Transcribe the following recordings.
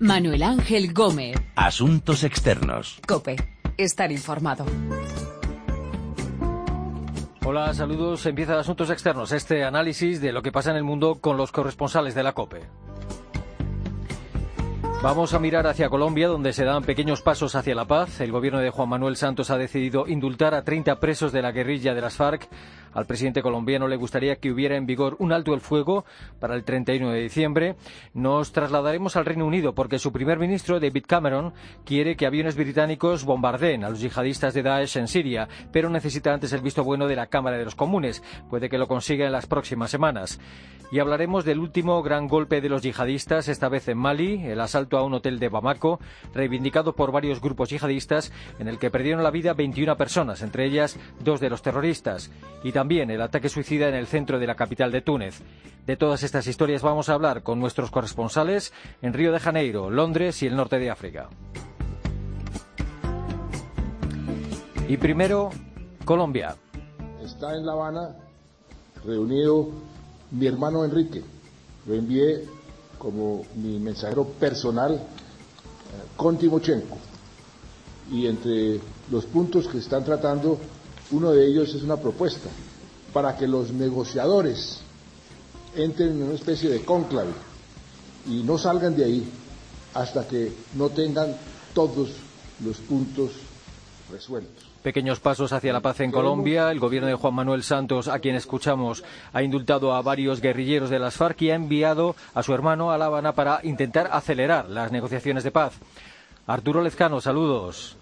Manuel Ángel Gómez. Asuntos externos. Cope. Estar informado. Hola, saludos. Empieza Asuntos Externos, este análisis de lo que pasa en el mundo con los corresponsales de la COPE. Vamos a mirar hacia Colombia, donde se dan pequeños pasos hacia la paz. El gobierno de Juan Manuel Santos ha decidido indultar a 30 presos de la guerrilla de las FARC. Al presidente colombiano le gustaría que hubiera en vigor un alto el fuego para el 31 de diciembre. Nos trasladaremos al Reino Unido porque su primer ministro, David Cameron, quiere que aviones británicos bombardeen a los yihadistas de Daesh en Siria, pero necesita antes el visto bueno de la Cámara de los Comunes. Puede que lo consiga en las próximas semanas. Y hablaremos del último gran golpe de los yihadistas, esta vez en Mali, el asalto a un hotel de Bamako, reivindicado por varios grupos yihadistas, en el que perdieron la vida 21 personas, entre ellas dos de los terroristas, y también el ataque suicida en el centro de la capital de Túnez. De todas estas historias vamos a hablar con nuestros corresponsales en Río de Janeiro, Londres y el norte de África. Y primero, Colombia. Está en La Habana reunido mi hermano Enrique. Lo envié como mi mensajero personal eh, con Timochenko. Y entre los puntos que están tratando, uno de ellos es una propuesta para que los negociadores entren en una especie de cónclave y no salgan de ahí hasta que no tengan todos los puntos resueltos. Pequeños pasos hacia la paz en Colombia. El gobierno de Juan Manuel Santos, a quien escuchamos, ha indultado a varios guerrilleros de las FARC y ha enviado a su hermano a La Habana para intentar acelerar las negociaciones de paz. Arturo Lezcano, saludos.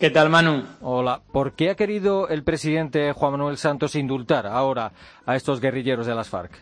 ¿Qué tal, Manu? Hola. ¿Por qué ha querido el presidente Juan Manuel Santos indultar ahora a estos guerrilleros de las FARC?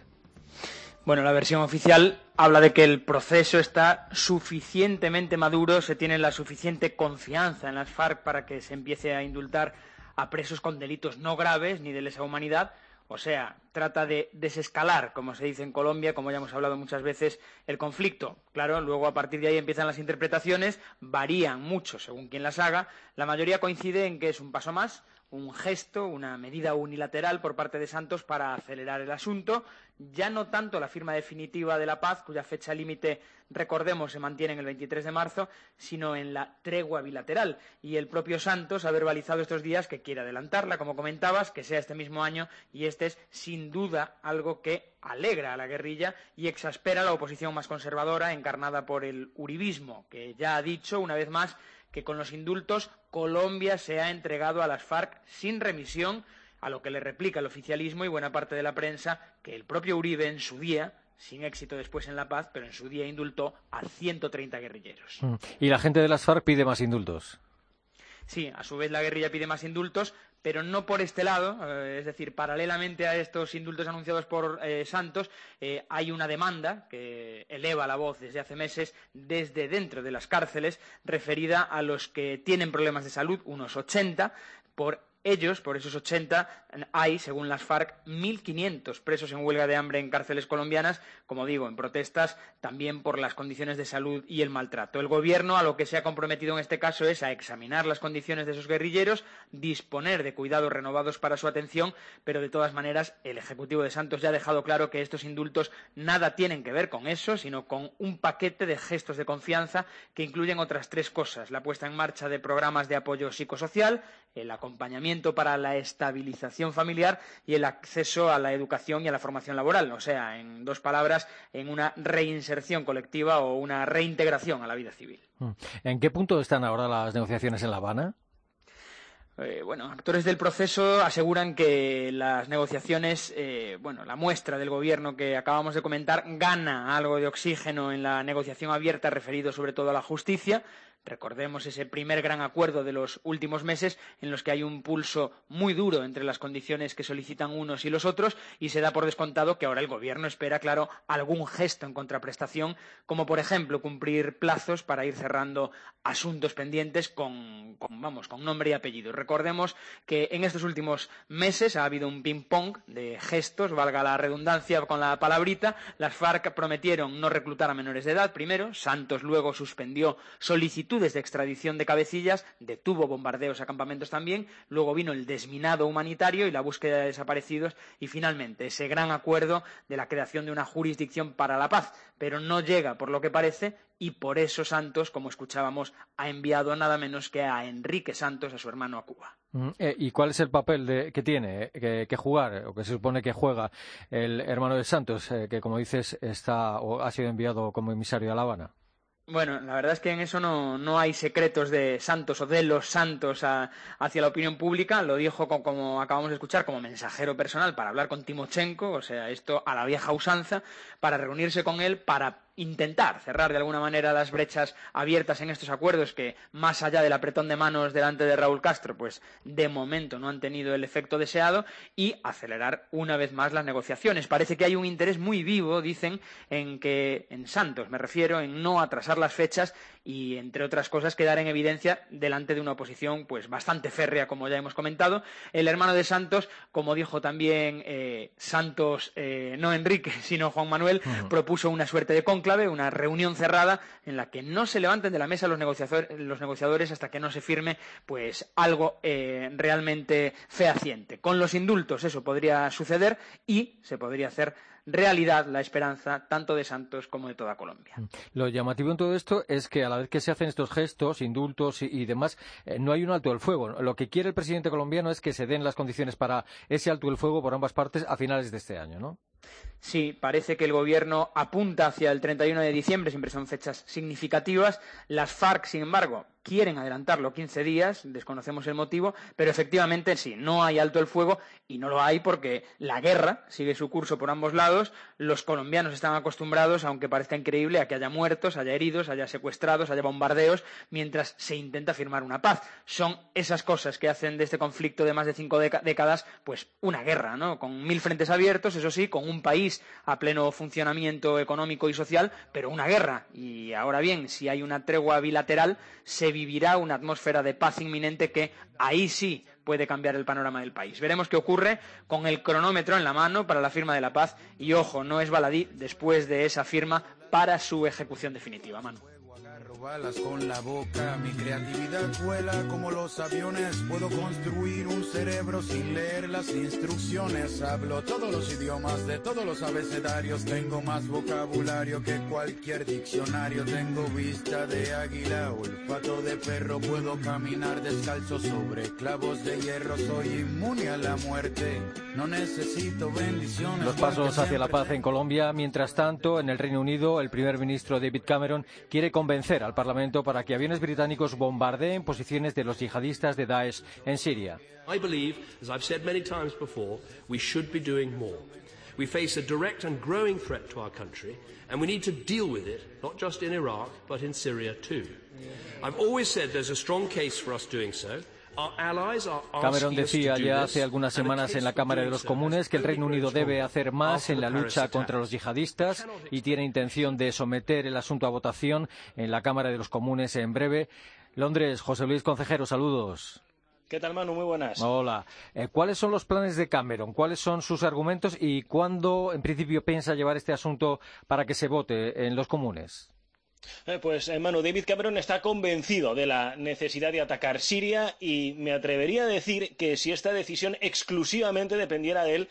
Bueno, la versión oficial habla de que el proceso está suficientemente maduro, se tiene la suficiente confianza en las FARC para que se empiece a indultar a presos con delitos no graves ni de lesa humanidad. O sea, trata de desescalar, como se dice en Colombia, como ya hemos hablado muchas veces, el conflicto. Claro, luego a partir de ahí empiezan las interpretaciones, varían mucho según quien las haga. La mayoría coincide en que es un paso más, un gesto, una medida unilateral por parte de Santos para acelerar el asunto ya no tanto la firma definitiva de la paz, cuya fecha límite, recordemos, se mantiene en el 23 de marzo, sino en la tregua bilateral. Y el propio Santos ha verbalizado estos días que quiere adelantarla, como comentabas, que sea este mismo año, y este es, sin duda, algo que alegra a la guerrilla y exaspera a la oposición más conservadora, encarnada por el uribismo, que ya ha dicho, una vez más, que con los indultos Colombia se ha entregado a las FARC sin remisión a lo que le replica el oficialismo y buena parte de la prensa que el propio Uribe en su día sin éxito después en La Paz, pero en su día indultó a 130 guerrilleros. Mm. Y la gente de las FARC pide más indultos. Sí, a su vez la guerrilla pide más indultos, pero no por este lado, eh, es decir, paralelamente a estos indultos anunciados por eh, Santos, eh, hay una demanda que eleva la voz desde hace meses desde dentro de las cárceles referida a los que tienen problemas de salud, unos 80, por ellos, por esos 80, hay, según las FARC, 1.500 presos en huelga de hambre en cárceles colombianas, como digo, en protestas también por las condiciones de salud y el maltrato. El Gobierno a lo que se ha comprometido en este caso es a examinar las condiciones de esos guerrilleros, disponer de cuidados renovados para su atención, pero de todas maneras el Ejecutivo de Santos ya ha dejado claro que estos indultos nada tienen que ver con eso, sino con un paquete de gestos de confianza que incluyen otras tres cosas. La puesta en marcha de programas de apoyo psicosocial, el acompañamiento para la estabilización familiar y el acceso a la educación y a la formación laboral, o sea, en dos palabras, en una reinserción colectiva o una reintegración a la vida civil. Mm. ¿En qué punto están ahora las negociaciones en La Habana? Eh, bueno, actores del proceso aseguran que las negociaciones, eh, bueno, la muestra del gobierno que acabamos de comentar gana algo de oxígeno en la negociación abierta referido sobre todo a la justicia, Recordemos ese primer gran acuerdo de los últimos meses en los que hay un pulso muy duro entre las condiciones que solicitan unos y los otros y se da por descontado que ahora el Gobierno espera, claro, algún gesto en contraprestación, como por ejemplo cumplir plazos para ir cerrando asuntos pendientes con, vamos, con nombre y apellido. Recordemos que en estos últimos meses ha habido un ping-pong de gestos, valga la redundancia con la palabrita. Las FARC prometieron no reclutar a menores de edad primero, Santos luego suspendió solicitudes solicitudes de extradición de cabecillas, detuvo bombardeos a campamentos también, luego vino el desminado humanitario y la búsqueda de desaparecidos y finalmente ese gran acuerdo de la creación de una jurisdicción para la paz, pero no llega, por lo que parece, y por eso Santos, como escuchábamos, ha enviado nada menos que a Enrique Santos, a su hermano, a Cuba. Mm, eh, ¿Y cuál es el papel que tiene eh, que, jugar, o que se supone que juega el hermano de Santos, eh, que como dices está o ha sido enviado como emisario a La Habana? Bueno, la verdad es que en eso no, hay secretos de santos o de los santos hacia la opinión pública. Lo dijo, como, acabamos de escuchar, como mensajero personal para hablar con Timochenko, o sea, esto a la vieja usanza, para reunirse con él, para intentar cerrar de alguna manera las brechas abiertas en estos acuerdos que, más allá del apretón de manos delante de Raúl Castro, pues de momento no han tenido el efecto deseado y acelerar una vez más las negociaciones. Parece que hay un interés muy vivo, dicen, en que, en Santos me refiero, en no atrasar las fechas y, entre otras cosas, quedar en evidencia delante de una oposición pues bastante férrea, como ya hemos comentado. El hermano de Santos, como dijo también eh, Santos, eh, no Enrique, sino Juan Manuel, propuso una suerte de conclave clave, una reunión cerrada en la que no se levanten de la mesa los negociadores, hasta que no se firme pues algo eh, realmente fehaciente. Con los indultos eso podría suceder y se podría hacer realidad la esperanza tanto de Santos como de toda Colombia. Mm. Lo llamativo en todo esto es que a la vez que se hacen estos gestos, indultos y, demás, eh, no hay un alto del fuego. Lo que quiere el presidente colombiano es que se den las condiciones para ese alto del fuego por ambas partes a finales de este año, ¿no? Sí, parece que el gobierno apunta hacia el 31 de diciembre, siempre son fechas significativas. Las FARC, sin embargo, quieren adelantarlo 15 días, desconocemos el motivo, pero efectivamente sí, no hay alto el fuego y no lo hay porque la guerra sigue su curso por ambos lados. Los colombianos están acostumbrados, aunque parezca increíble, a que haya muertos, haya heridos, haya secuestrados, haya bombardeos, mientras se intenta firmar una paz. Son esas cosas que hacen de este conflicto de más de cinco décadas, pues una guerra, ¿no? Con mil frentes abiertos, eso sí, con un país a pleno funcionamiento económico y social, pero una guerra. Y ahora bien, si hay una tregua bilateral, se vivirá una atmósfera de paz inminente que ahí sí puede cambiar el panorama del país. Veremos qué ocurre con el cronómetro en la mano para la firma de la paz y ojo, no es baladí después de esa firma para su ejecución definitiva. Manu balas con la boca, mi creatividad vuela como los aviones. Puedo construir un cerebro sin leer las instrucciones. Hablo todos los idiomas de todos los abecedarios. Tengo más vocabulario que cualquier diccionario. Tengo vista de águila, olfato de perro. Puedo caminar descalzo sobre clavos de hierro. Soy inmune a la muerte. No necesito bendiciones. Los pasos hacia la paz en Colombia. Mientras tanto, en el Reino Unido, el primer ministro David Cameron quiere convencer al Parlamento para que aviones británicos bombardeen posiciones de los yihadistas de Daesh en Siria. I believe, as I've said many times before, we should be doing more. We face a direct and growing threat to our country, and we need to deal with it, not just in Iraq, but in Syria too. I've always said there's a strong case for us doing so. Cameron decía ya hace algunas semanas en la Cámara de los Comunes que el Reino Unido debe hacer más en la lucha contra los yihadistas y tiene intención de someter el asunto a votación en la Cámara de los Comunes en breve. Londres, José Luis Concejero, saludos. ¿Qué tal, Manu? Muy buenas. Hola. Eh, ¿Cuáles son los planes de Cameron? ¿Cuáles son sus argumentos y cuándo, en principio, piensa llevar este asunto para que se vote en los comunes? Eh, pues, hermano, David Cameron está convencido de la necesidad de atacar Siria y me atrevería a decir que si esta decisión exclusivamente dependiera de él,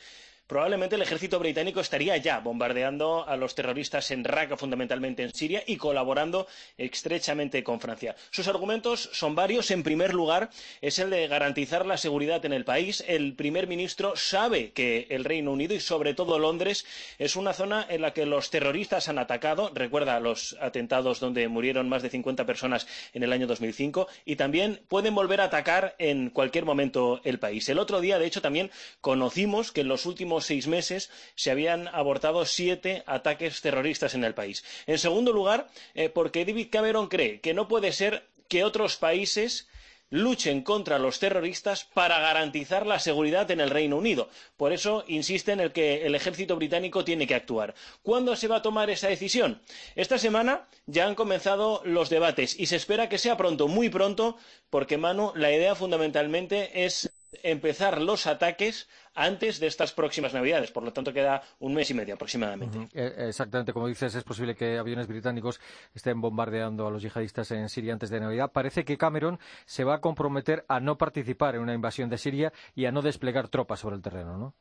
probablemente el ejército británico estaría ya bombardeando a los terroristas en Raqqa, fundamentalmente en Siria, y colaborando estrechamente con Francia. Sus argumentos son varios. En primer lugar, es el de garantizar la seguridad en el país. El primer ministro sabe que el Reino Unido y sobre todo Londres es una zona en la que los terroristas han atacado. Recuerda los atentados donde murieron más de 50 personas en el año 2005 y también pueden volver a atacar en cualquier momento el país. El otro día, de hecho, también conocimos que en los últimos seis meses se habían abortado siete ataques terroristas en el país. En segundo lugar, eh, porque David Cameron cree que no puede ser que otros países luchen contra los terroristas para garantizar la seguridad en el Reino Unido. Por eso insiste en el que el ejército británico tiene que actuar. ¿Cuándo se va a tomar esa decisión? Esta semana ya han comenzado los debates y se espera que sea pronto, muy pronto, porque Manu, la idea fundamentalmente es empezar los ataques antes de estas próximas Navidades. Por lo tanto, queda un mes y medio aproximadamente. Eh, exactamente, como dices, es posible que aviones británicos estén bombardeando a los yihadistas en Siria antes de Navidad. Parece que Cameron se va a comprometer a no participar en una invasión de Siria y a no desplegar tropas sobre el terreno, ¿no?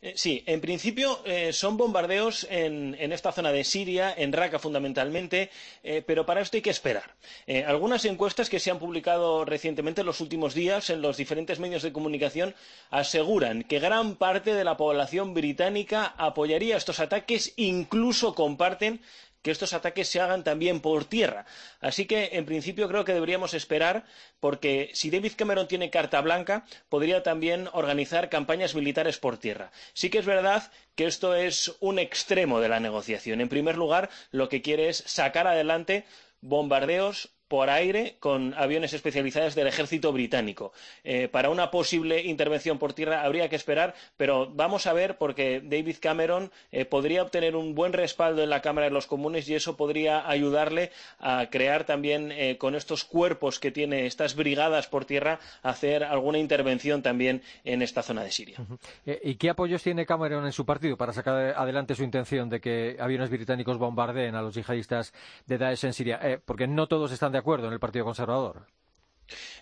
Eh, sí, en principio eh, son bombardeos en, esta zona de Siria, en Raqqa fundamentalmente, eh, pero para esto hay que esperar. algunas encuestas que se han publicado recientemente en los últimos días en los diferentes medios de comunicación aseguran que gran parte de la población británica apoyaría estos ataques, incluso comparten que estos ataques se hagan también por tierra. Así que, en principio, creo que deberíamos esperar, porque si David Cameron tiene carta blanca, podría también organizar campañas militares por tierra. Sí que es verdad que esto es un extremo de la negociación. En primer lugar, lo que quiere es sacar adelante bombardeos por aire con aviones especializados del ejército británico. Eh, para una posible intervención por tierra habría que esperar, pero vamos a ver porque David Cameron eh, podría obtener un buen respaldo en la Cámara de los Comunes y eso podría ayudarle a crear también eh, con estos cuerpos que tiene estas brigadas por tierra hacer alguna intervención también en esta zona de Siria. ¿Y qué apoyos tiene Cameron en su partido para sacar adelante su intención de que aviones británicos bombardeen a los yihadistas de Daesh en Siria? porque no todos están de de acuerdo en el Partido Conservador.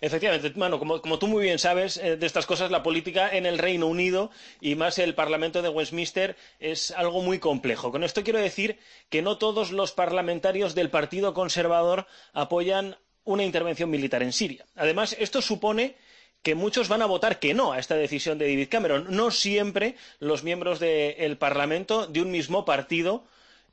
Efectivamente, Mano, como, tú muy bien sabes, eh, de estas cosas la política en el Reino Unido y más el Parlamento de Westminster es algo muy complejo. Con esto quiero decir que no todos los parlamentarios del Partido Conservador apoyan una intervención militar en Siria. Además, esto supone que muchos van a votar que no a esta decisión de David Cameron. No siempre los miembros del Parlamento de un mismo partido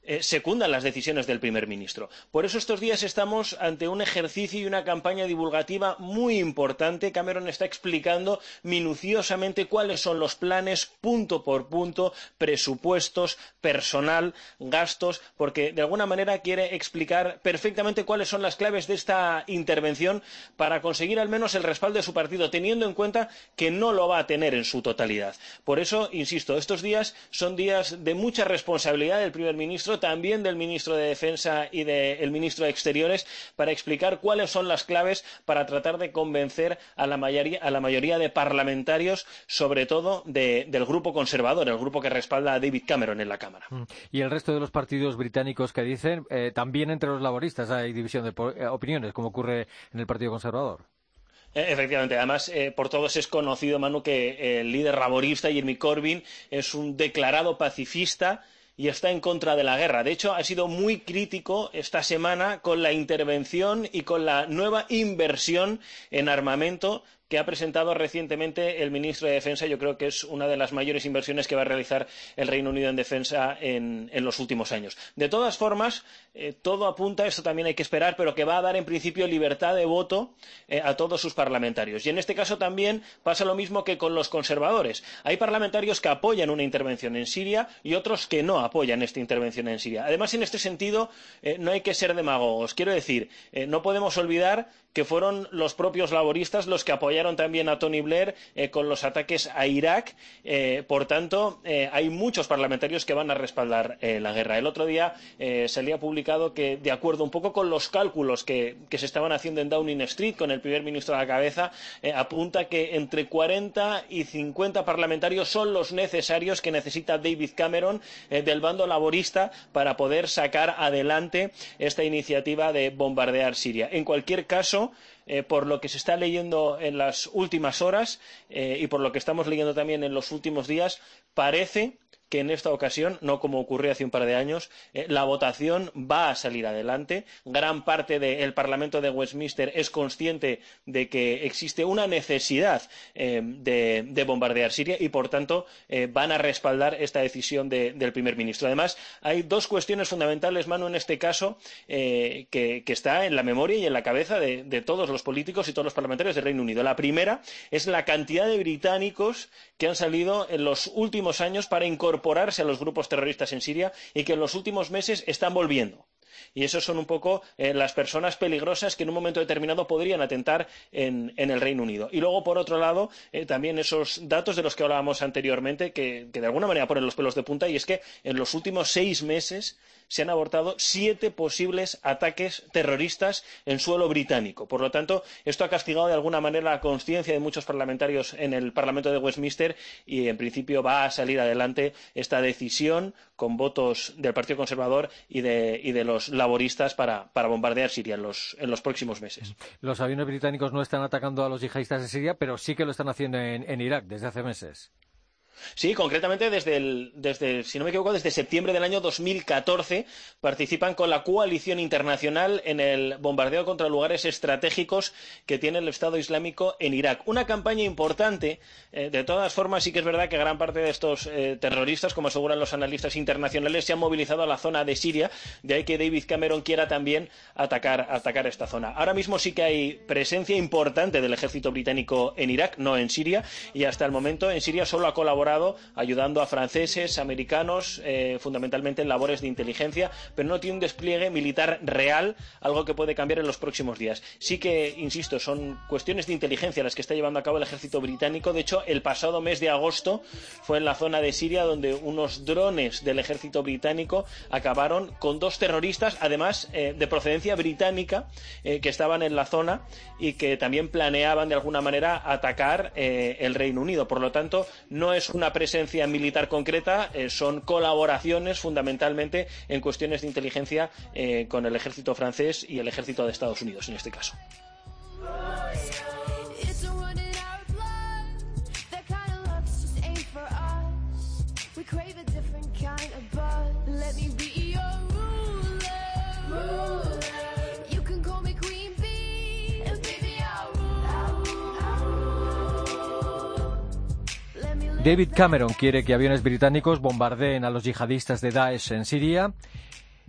eh, secundan las decisiones del primer ministro. Por eso estos días estamos ante un ejercicio y una campaña divulgativa muy importante. Cameron está explicando minuciosamente cuáles son los planes punto por punto, presupuestos, personal, gastos, porque de alguna manera quiere explicar perfectamente cuáles son las claves de esta intervención para conseguir al menos el respaldo de su partido, teniendo en cuenta que no lo va a tener en su totalidad. Por eso, insisto, estos días son días de mucha responsabilidad del primer ministro también del ministro de Defensa y del ministro de Exteriores, para explicar cuáles son las claves para tratar de convencer a la mayoría, de parlamentarios, sobre todo del grupo conservador, el grupo que respalda a David Cameron en la Cámara. Mm. Y el resto de los partidos británicos que dicen, eh, también entre los laboristas hay división de eh, opiniones, como ocurre en el Partido Conservador. Eh, efectivamente, además por todos es conocido, Manu, que el líder laborista, Jeremy Corbyn, es un declarado pacifista y está en contra de la guerra. De hecho, ha sido muy crítico esta semana con la intervención y con la nueva inversión en armamento que ha presentado recientemente el ministro de Defensa. Yo creo que es una de las mayores inversiones que va a realizar el Reino Unido en defensa en, los últimos años. De todas formas, eh, todo apunta, esto también hay que esperar, pero que va a dar en principio libertad de voto eh, a todos sus parlamentarios. Y en este caso también pasa lo mismo que con los conservadores. Hay parlamentarios que apoyan una intervención en Siria y otros que no apoyan esta intervención en Siria. Además, en este sentido, eh, no hay que ser demagogos. Quiero decir, no podemos olvidar que fueron los propios laboristas los que apoyaron también a Tony Blair eh, con los ataques a Irak. Eh, por tanto, eh, hay muchos parlamentarios que van a respaldar la guerra. El otro día se había publicado que, de acuerdo un poco con los cálculos que, se estaban haciendo en Downing Street, con el primer ministro a la cabeza, apunta que entre 40 y 50 parlamentarios son los necesarios que necesita David Cameron del bando laborista para poder sacar adelante esta iniciativa de bombardear Siria. En cualquier caso, eh, por lo que se está leyendo en las últimas horas eh, y por lo que estamos leyendo también en los últimos días, parece que en esta ocasión, no como ocurrió hace un par de años, eh, la votación va a salir adelante. Gran parte del Parlamento de Westminster es consciente de que existe una necesidad eh, de, bombardear Siria y, por tanto, eh, van a respaldar esta decisión del primer ministro. Además, hay dos cuestiones fundamentales, Manu, en este caso, que, está en la memoria y en la cabeza de, de todos los políticos y todos los parlamentarios del Reino Unido. La primera es la cantidad de británicos que han salido en los últimos años para incorporar incorporarse a los grupos terroristas en Siria y que en los últimos meses están volviendo. Y esas son un poco eh, las personas peligrosas que en un momento determinado podrían atentar en, el Reino Unido. Y luego, por otro lado, eh, también esos datos de los que hablábamos anteriormente, que, de alguna manera ponen los pelos de punta, y es que en los últimos seis meses se han abortado siete posibles ataques terroristas en suelo británico. Por lo tanto, esto ha castigado de alguna manera la conciencia de muchos parlamentarios en el Parlamento de Westminster y, en principio, va a salir adelante esta decisión con votos del Partido Conservador y de, los laboristas para, bombardear Siria en los, en próximos meses. Los aviones británicos no están atacando a los yihadistas de Siria, pero sí que lo están haciendo en, en Irak desde hace meses. Sí, concretamente desde, el, desde, si no me equivoco, desde septiembre del año 2014 participan con la coalición internacional en el bombardeo contra lugares estratégicos que tiene el Estado Islámico en Irak. Una campaña importante. Eh, de todas formas, sí que es verdad que gran parte de estos eh, terroristas, como aseguran los analistas internacionales, se han movilizado a la zona de Siria. De ahí que David Cameron quiera también atacar, atacar esta zona. Ahora mismo sí que hay presencia importante del ejército británico en Irak, no en Siria, y hasta el momento en Siria solo ha colaborado ayudando a franceses, americanos, eh, fundamentalmente en labores de inteligencia, pero no tiene un despliegue militar real, algo que puede cambiar en los próximos días. Sí que, insisto, son cuestiones de inteligencia las que está llevando a cabo el ejército británico. De hecho, el pasado mes de agosto fue en la zona de Siria donde unos drones del ejército británico acabaron con dos terroristas, además eh, de procedencia británica, eh, que estaban en la zona y que también planeaban de alguna manera atacar el Reino Unido. Por lo tanto, no es una presencia militar concreta, eh, son colaboraciones fundamentalmente en cuestiones de inteligencia eh, con el ejército francés y el ejército de Estados Unidos en este caso. David Cameron quiere que aviones británicos bombardeen a los yihadistas de Daesh en Siria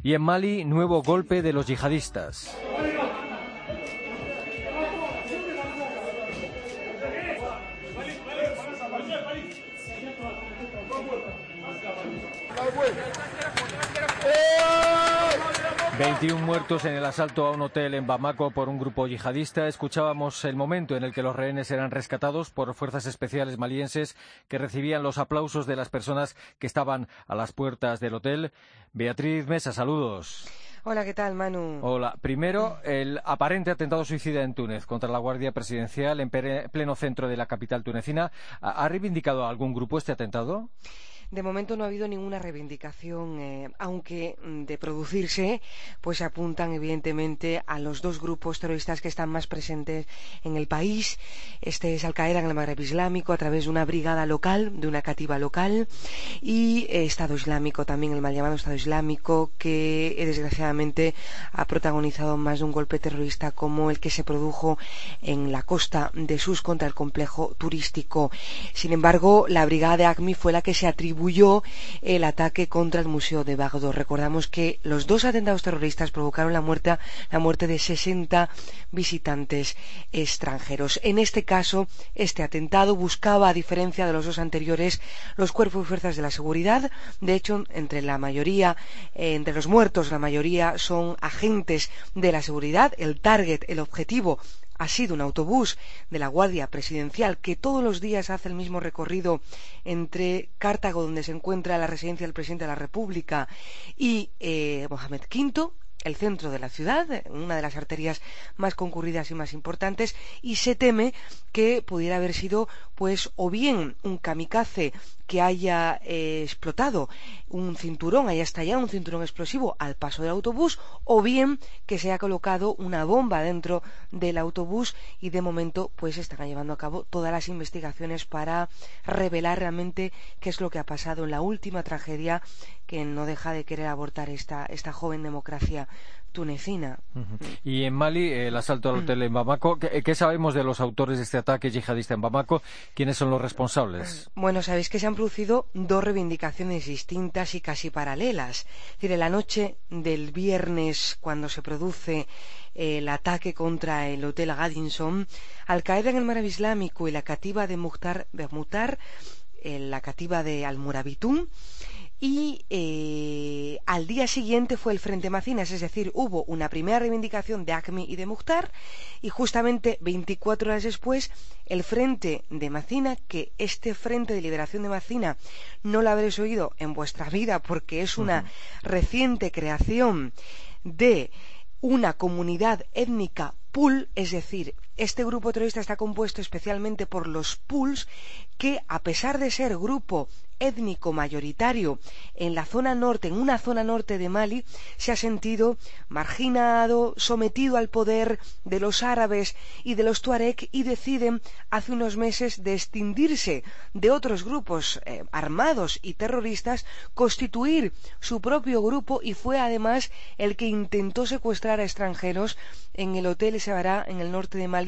y en Mali nuevo golpe de los yihadistas. 21 muertos en el asalto a un hotel en Bamako por un grupo yihadista. Escuchábamos el momento en el que los rehenes eran rescatados por fuerzas especiales malienses que recibían los aplausos de las personas que estaban a las puertas del hotel. Beatriz Mesa, saludos. Hola, ¿qué tal, Manu? Hola. Primero, el aparente atentado suicida en Túnez contra la Guardia Presidencial en pleno centro de la capital tunecina. ¿Ha reivindicado algún grupo este atentado? De momento no ha habido ninguna reivindicación, eh, aunque mm, de producirse, pues apuntan evidentemente a los dos grupos terroristas que están más presentes en el país. Este es Al Qaeda en el Magreb Islámico a través de una brigada local, de una cativa local, y eh, Estado Islámico también, el mal llamado Estado Islámico, que eh, desgraciadamente ha protagonizado más de un golpe terrorista como el que se produjo en la costa de Sus contra el complejo turístico. Sin embargo, la brigada de ACMI fue la que se atribuyó el ataque contra el Museo de Bagdad. Recordamos que los dos atentados terroristas provocaron la muerte, la muerte de 60 visitantes extranjeros. En este caso, este atentado buscaba, a diferencia de los dos anteriores, los cuerpos y fuerzas de la seguridad. De hecho, entre la mayoría, entre los muertos, la mayoría son agentes de la seguridad. El target, el objetivo, ha sido un autobús de la Guardia Presidencial que todos los días hace el mismo recorrido entre Cartago, donde se encuentra la residencia del presidente de la República, y eh, Mohamed V, el centro de la ciudad, una de las arterias más concurridas y más importantes, y se teme que pudiera haber sido, pues, o bien un kamikaze que haya eh, explotado un cinturón, haya estallado un cinturón explosivo al paso del autobús, o bien que se haya colocado una bomba dentro del autobús y de momento pues están llevando a cabo todas las investigaciones para revelar realmente qué es lo que ha pasado en la última tragedia que no deja de querer abortar esta, esta joven democracia tunecina. Y en Mali, el asalto al hotel en Bamako, ¿qué, sabemos de los autores de este ataque yihadista en Bamako? ¿Quiénes son los responsables? Bueno, sabéis que se han producido dos reivindicaciones distintas y casi paralelas. Es decir, en la noche del viernes, cuando se produce el ataque contra el hotel Gaddinson, Al Qaeda en el mar Islámico y la cativa de Muhtar, Muhtar la cativa de Al-Murabitun, y eh, al día siguiente fue el Frente Macinas, es decir, hubo una primera reivindicación de ACMI y de Mukhtar y justamente 24 horas después el Frente de Macina, que este Frente de Liberación de Macina no lo habréis oído en vuestra vida porque es una reciente creación de una comunidad étnica pool, es decir, este grupo terrorista está compuesto especialmente por los pools que, a pesar de ser grupo étnico mayoritario en la zona norte, en una zona norte de Mali, se ha sentido marginado, sometido al poder de los árabes y de los tuareg y deciden hace unos meses descindirse de otros grupos eh, armados y terroristas, constituir su propio grupo y fue además el que intentó secuestrar a extranjeros en el hotel Sebará en el norte de Mali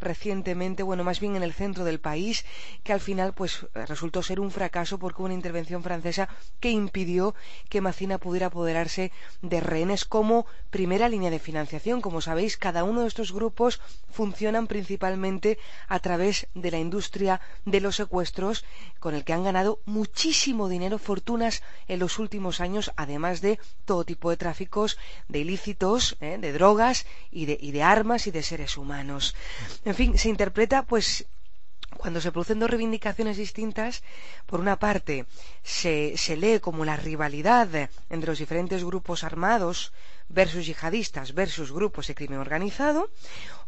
recientemente, bueno, más bien en el centro del país, que al final pues resultó ser un fracaso porque hubo una intervención francesa que impidió que Macina pudiera apoderarse de rehenes como primera línea de financiación. Como sabéis, cada uno de estos grupos funcionan principalmente a través de la industria de los secuestros, con el que han ganado muchísimo dinero, fortunas en los últimos años, además de todo tipo de tráficos, de ilícitos, ¿eh? de drogas y de, y de armas y de seres humanos. En fin, se interpreta pues cuando se producen dos reivindicaciones distintas, por una parte se, se, lee como la rivalidad entre los diferentes grupos armados versus yihadistas versus grupos de crimen organizado,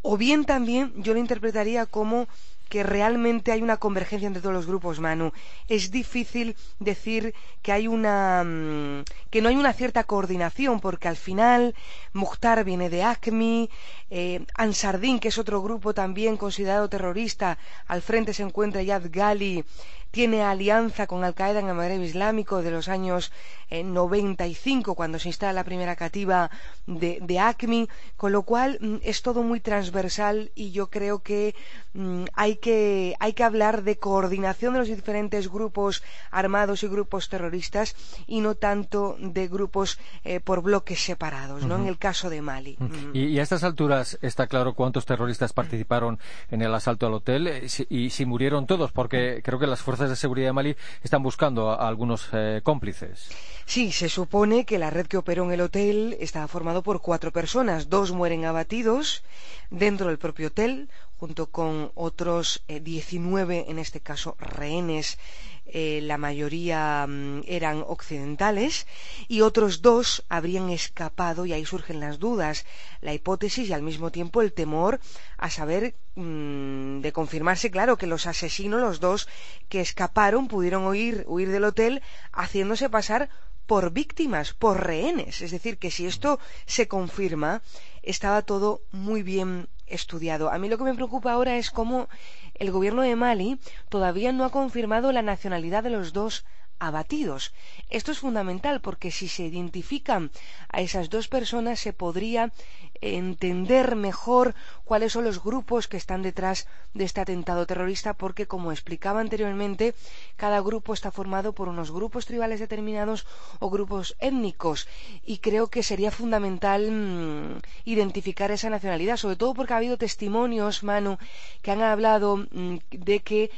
o bien también yo lo interpretaría como que realmente hay una convergencia entre todos los grupos, Manu. Es difícil decir que hay una mm, que no hay una cierta coordinación, porque al final Mukhtar viene de ACMI, eh, Ansardin, que es otro grupo también considerado terrorista, al frente se encuentra Yad Gali, tiene alianza con Al Qaeda en el Magreb Islámico de los años eh, 95, cuando se instala la primera cativa de, de ACMI, con lo cual mm, es todo muy transversal y yo creo que, mm, hay que hay que hablar de coordinación de los diferentes grupos armados y grupos terroristas y no tanto de grupos eh, por bloques separados, ¿no? En el caso de Mali. Uh -huh. y, y, a estas alturas está claro cuántos terroristas participaron en el asalto al hotel eh, y si murieron todos, porque creo que las fuerzas fuerzas de seguridad de Mali están buscando a, algunos eh, cómplices. Sí, se supone que la red que operó en el hotel estaba formada por cuatro personas. Dos mueren abatidos dentro del propio hotel, junto con otros eh, 19, en este caso, rehenes eh, la mayoría mm, eran occidentales y otros dos habrían escapado y ahí surgen las dudas, la hipótesis y al mismo tiempo el temor a saber mmm, de confirmarse, claro, que los asesinos, los dos que escaparon, pudieron huir, huir del hotel haciéndose pasar por víctimas, por rehenes. Es decir, que si esto se confirma, estaba todo muy bien estudiado. A mí lo que me preocupa ahora es cómo el gobierno de Mali todavía no ha confirmado la nacionalidad de los dos abatidos. Esto es fundamental porque si se identifican a esas dos personas se podría entender mejor cuáles son los grupos que están detrás de este atentado terrorista porque, como explicaba anteriormente, cada grupo está formado por unos grupos tribales determinados o grupos étnicos y creo que sería fundamental mmm, identificar esa nacionalidad, sobre todo porque ha habido testimonios, Manu, que han hablado mmm, de que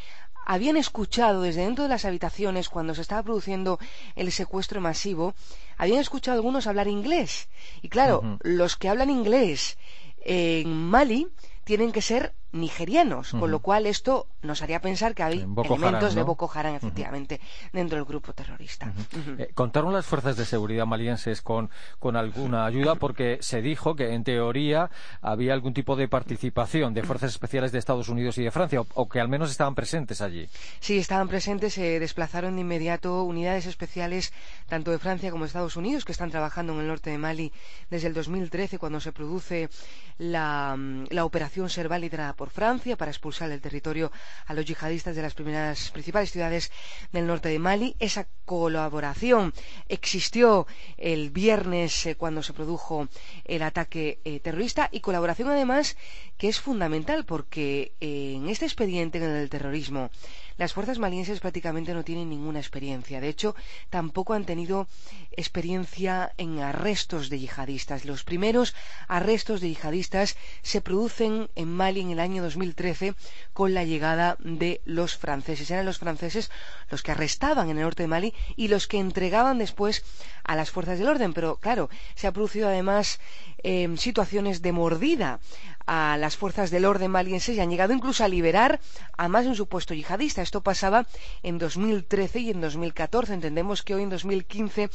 habían escuchado desde dentro de las habitaciones cuando se estaba produciendo el secuestro masivo, habían escuchado algunos hablar inglés. Y claro, uh -huh. los que hablan inglés en Mali tienen que ser nigerianos, uh -huh. con lo cual esto nos haría pensar que hay elementos Haram, ¿no? de Boko Haram, efectivamente, uh -huh. dentro del grupo terrorista. Eh, ¿Contaron las fuerzas de seguridad malienses con, con, alguna ayuda? Porque se dijo que, en teoría, había algún tipo de participación de fuerzas especiales de Estados Unidos y de Francia, o, o que al menos estaban presentes allí. Sí, estaban presentes, se desplazaron de inmediato unidades especiales tanto de Francia como de Estados Unidos, que están trabajando en el norte de Mali desde el 2013, cuando se produce la, la operación Serval por Francia para expulsar del territorio a los yihadistas de las primeras principales ciudades del norte de Mali. Esa colaboración existió el viernes eh, cuando se produjo el ataque eh, terrorista y colaboración además que es fundamental porque eh, en este expediente en el terrorismo las fuerzas malienses prácticamente no tienen ninguna experiencia. De hecho, tampoco han tenido experiencia en arrestos de yihadistas. Los primeros arrestos de yihadistas se producen en Mali en el año año 2013 con la llegada de los franceses. Eran los franceses los que arrestaban en el norte de Mali y los que entregaban después a las fuerzas del orden. Pero claro, se ha producido además eh, situaciones de mordida a las fuerzas del orden malienses y han llegado incluso a liberar a más de un supuesto yihadista. Esto pasaba en 2013 y en 2014. Entendemos que hoy en 2015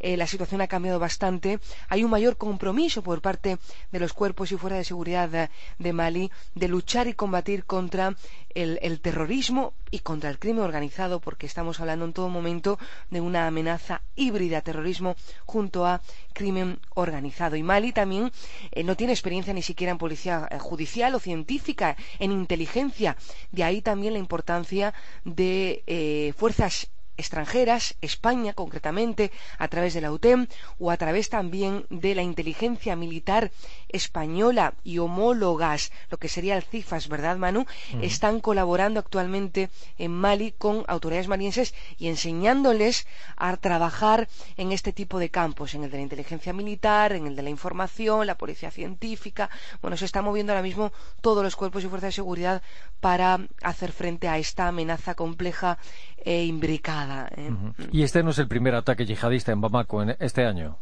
eh, la situación ha cambiado bastante. Hay un mayor compromiso por parte de los cuerpos y fuerzas de seguridad de, de Mali de luchar y combatir contra el, terrorismo y contra el crimen organizado, porque estamos hablando en todo momento de una amenaza híbrida terrorismo junto a crimen organizado. Y Mali también eh, no tiene experiencia ni siquiera en policía eh, judicial o científica, en inteligencia. De ahí también la importancia de eh, fuerzas extranjeras, España concretamente, a través de la UTEM o a través también de la inteligencia militar española y homólogas, lo que sería el CIFAS, ¿verdad, Manu? Uh -huh. Están colaborando actualmente en Mali con autoridades malienses y enseñándoles a trabajar en este tipo de campos, en el de la inteligencia militar, en el de la información, la policía científica. Bueno, se están moviendo ahora mismo todos los cuerpos y fuerzas de seguridad para hacer frente a esta amenaza compleja e imbricada. ¿eh? Y este no es el primer ataque yihadista en Bamako en este año.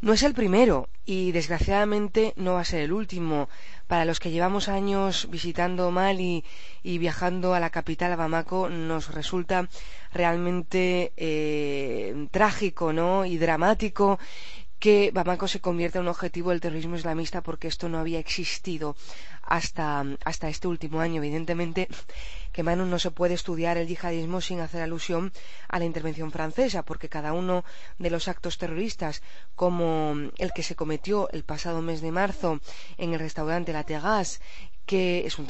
No es el primero y desgraciadamente no va a ser el último. Para los que llevamos años visitando Mali y viajando a la capital, a Bamako, nos resulta realmente eh, trágico ¿no? y dramático que Bamako se convierta en un objetivo del terrorismo islamista porque esto no había existido hasta, hasta este último año. Evidentemente que Manu no se puede estudiar el yihadismo sin hacer alusión a la intervención francesa, porque cada uno de los actos terroristas, como el que se cometió el pasado mes de marzo en el restaurante La Terrasse que es un,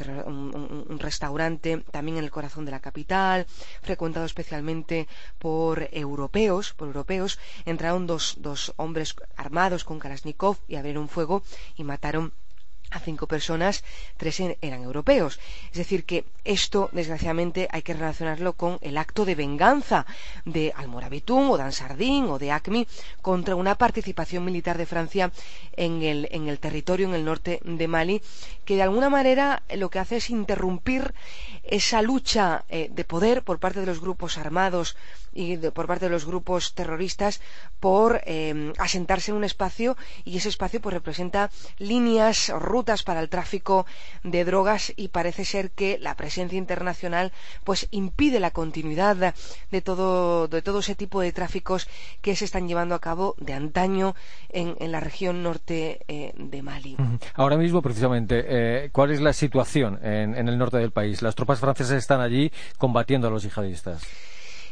un, restaurante también en el corazón de la capital, frecuentado especialmente por europeos, por europeos, entraron dos, dos hombres armados con Kalashnikov y abrieron fuego y mataron a cinco personas, tres eran europeos. Es decir, que esto, desgraciadamente, hay que relacionarlo con el acto de venganza de Almoravitún o de Ansardín o de ACMI contra una participación militar de Francia en el, en el territorio, en el norte de Mali, que de alguna manera lo que hace es interrumpir esa lucha eh, de poder por parte de los grupos armados y de, por parte de los grupos terroristas por eh, asentarse en un espacio y ese espacio pues representa líneas rutas para el tráfico de drogas y parece ser que la presencia internacional pues impide la continuidad de todo, de todo ese tipo de tráficos que se están llevando a cabo de antaño en, en la región norte eh, de Mali. Ahora mismo, precisamente, eh, ¿cuál es la situación en, en el norte del país? ¿Las tropas francesas están allí combatiendo a los yihadistas?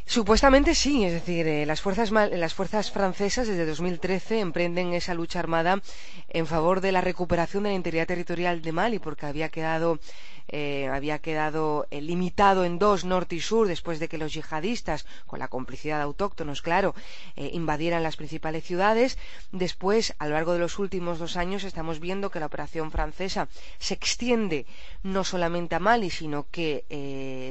Supuestamente sí, es decir, eh, las, fuerzas, las fuerzas francesas desde 2013 emprenden esa lucha armada en favor de la recuperación de la integridad territorial de Mali, porque había quedado eh, había quedado eh, limitado en dos, norte y sur, después de que los yihadistas, con la complicidad de autóctonos, claro, eh, invadieran las principales ciudades. Después, a lo largo de los últimos dos años, estamos viendo que la operación francesa se extiende no solamente a Mali, sino que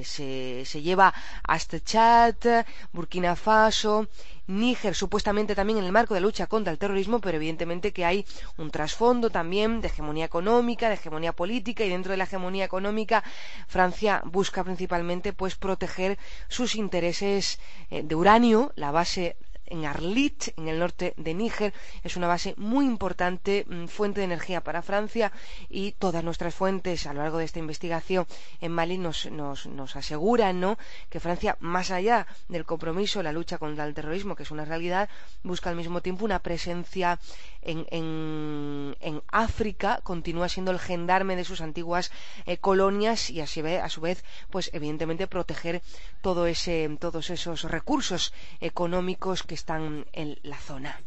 se, se lleva hasta Chad, Burkina Faso, Níger, supuestamente también en el marco de la lucha contra el terrorismo, pero evidentemente que hay un trasfondo también de hegemonía económica, de hegemonía política, y dentro de la hegemonía económica, Francia busca principalmente pues proteger sus intereses eh, de uranio, la base en Arlit, en el norte de Níger. Es una base muy importante, mmm, fuente de energía para Francia y todas nuestras fuentes a lo largo de esta investigación en Mali nos, nos, nos aseguran ¿no? que Francia, más allá del compromiso, la lucha contra el terrorismo, que es una realidad, busca al mismo tiempo una presencia en, en, en África, continúa siendo el gendarme de sus antiguas eh, colonias y así ve, a su vez, pues evidentemente proteger todo ese, todos esos recursos económicos que están en la zona.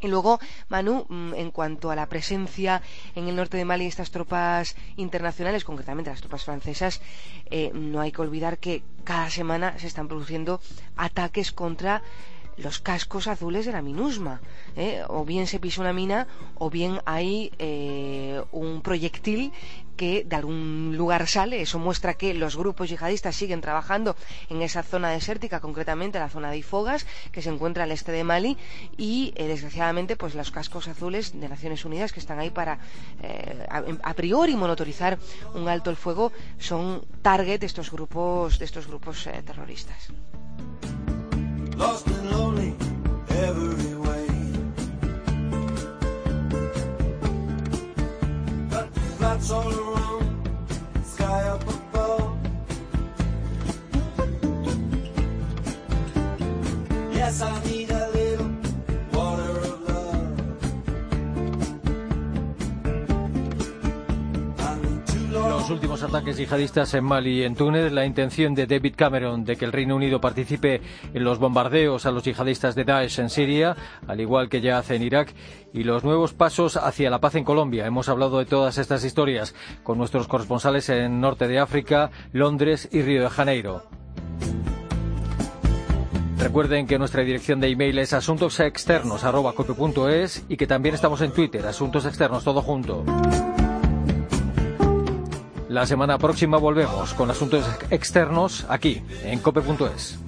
Y luego, Manu, mm, en cuanto a la presencia en el norte de Mali de estas tropas internacionales, concretamente las tropas francesas, eh, no hay que olvidar que cada semana se están produciendo ataques contra los cascos azules de la MINUSMA. ¿eh? O bien se pisa una mina o bien hay eh, un proyectil que de algún lugar sale. Eso muestra que los grupos yihadistas siguen trabajando en esa zona desértica, concretamente la zona de Ifogas, que se encuentra al este de Mali, y eh, desgraciadamente, pues los cascos azules de Naciones Unidas que están ahí para a, priori monitorizar un alto el fuego son target de estos grupos de estos grupos terroristas. Lost and lonely every way. Got all around, sky up above. Yes, I need los últimos ataques yihadistas en Mali y en Túnez, la intención de David Cameron de que el Reino Unido participe en los bombardeos a los yihadistas de Daesh en Siria, al igual que ya hace en Irak, y los nuevos pasos hacia la paz en Colombia. Hemos hablado de todas estas historias con nuestros corresponsales en Norte de África, Londres y Río de Janeiro. Recuerden que nuestra dirección de email es asuntosexternos.es y que también estamos en Twitter, Asuntos Externos, todo junto. La semana próxima volvemos con asuntos externos aquí, en cope.es.